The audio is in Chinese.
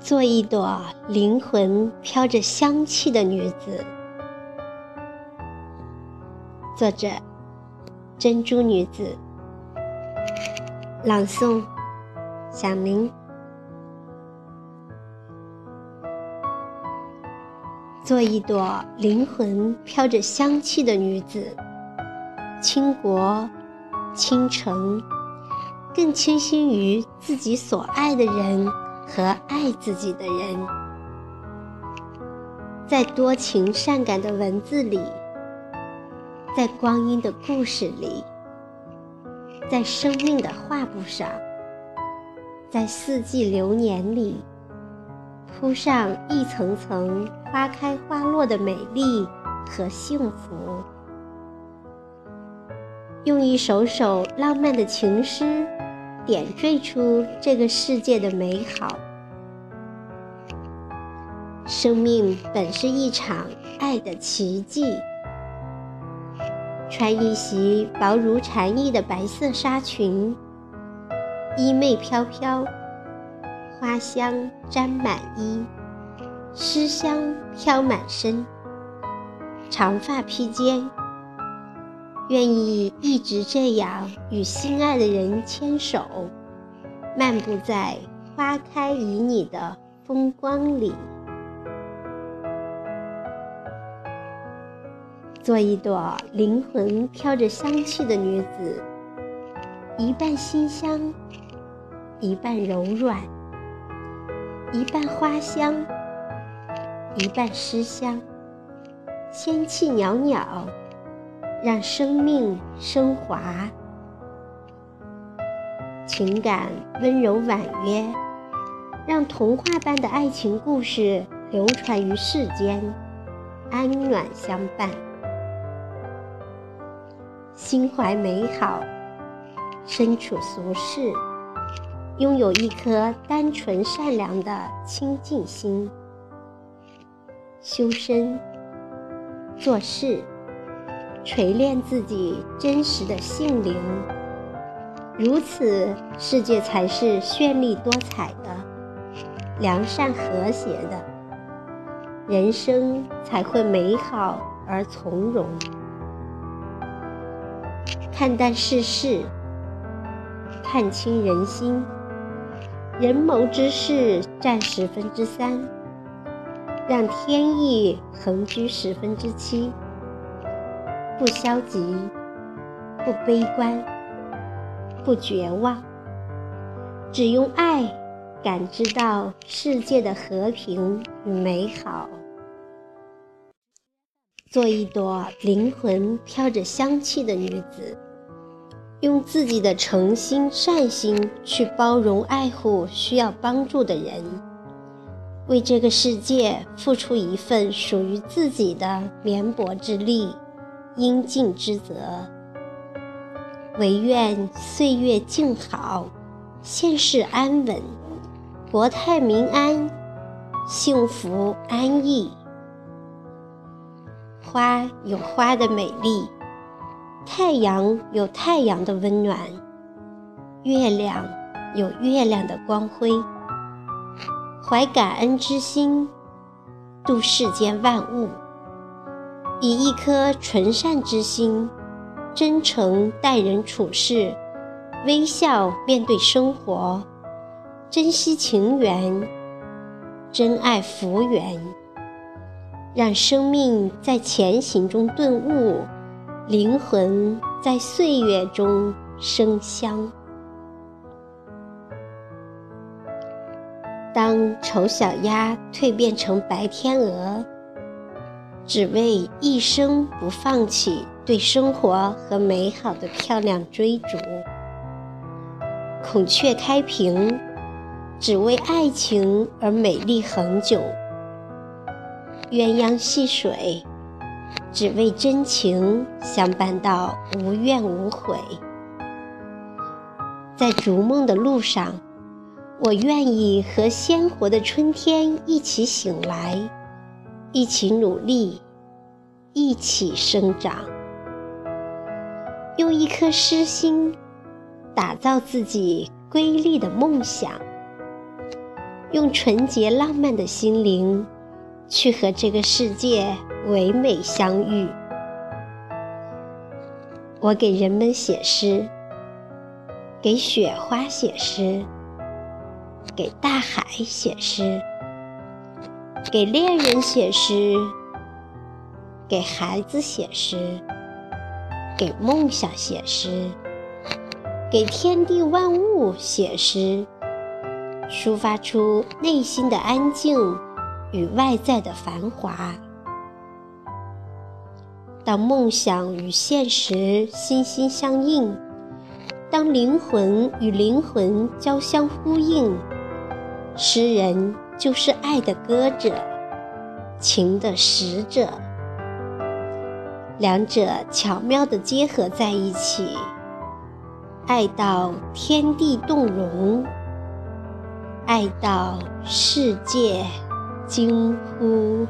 做一朵灵魂飘着香气的女子。作者：珍珠女子。朗诵：小明。做一朵灵魂飘着香气的女子，倾国倾城，更倾心于自己所爱的人和爱自己的人。在多情善感的文字里，在光阴的故事里，在生命的画布上，在四季流年里。铺上一层层花开花落的美丽和幸福，用一首首浪漫的情诗点缀出这个世界的美好。生命本是一场爱的奇迹。穿一袭薄如蝉翼的白色纱裙，衣袂飘飘。花香沾满衣，诗香飘满身。长发披肩，愿意一直这样与心爱的人牵手，漫步在花开旖旎的风光里，做一朵灵魂飘着香气的女子，一半馨香，一半柔软。一半花香，一半诗香，仙气袅袅，让生命升华。情感温柔婉约，让童话般的爱情故事流传于世间，安暖相伴。心怀美好，身处俗世。拥有一颗单纯善良的清净心，修身、做事，锤炼自己真实的性灵，如此，世界才是绚丽多彩的、良善和谐的，人生才会美好而从容。看淡世事，看清人心。人谋之事占十分之三，让天意横居十分之七。不消极，不悲观，不绝望，只用爱感知到世界的和平与美好。做一朵灵魂飘着香气的女子。用自己的诚心善心去包容爱护需要帮助的人，为这个世界付出一份属于自己的绵薄之力、应尽之责。唯愿岁月静好，现世安稳，国泰民安，幸福安逸。花有花的美丽。太阳有太阳的温暖，月亮有月亮的光辉。怀感恩之心，度世间万物；以一颗纯善之心，真诚待人处事，微笑面对生活，珍惜情缘，珍爱福缘，让生命在前行中顿悟。灵魂在岁月中生香。当丑小鸭蜕变成白天鹅，只为一生不放弃对生活和美好的漂亮追逐；孔雀开屏，只为爱情而美丽恒久；鸳鸯戏水。只为真情相伴到无怨无悔，在逐梦的路上，我愿意和鲜活的春天一起醒来，一起努力，一起生长，用一颗诗心打造自己瑰丽的梦想，用纯洁浪漫的心灵去和这个世界唯美相遇。我给人们写诗，给雪花写诗，给大海写诗，给恋人写诗，给孩子写诗，给梦想写诗，给天地万物写诗。抒发出内心的安静与外在的繁华。当梦想与现实心心相印，当灵魂与灵魂交相呼应，诗人就是爱的歌者，情的使者。两者巧妙的结合在一起，爱到天地动容。爱到世界惊呼。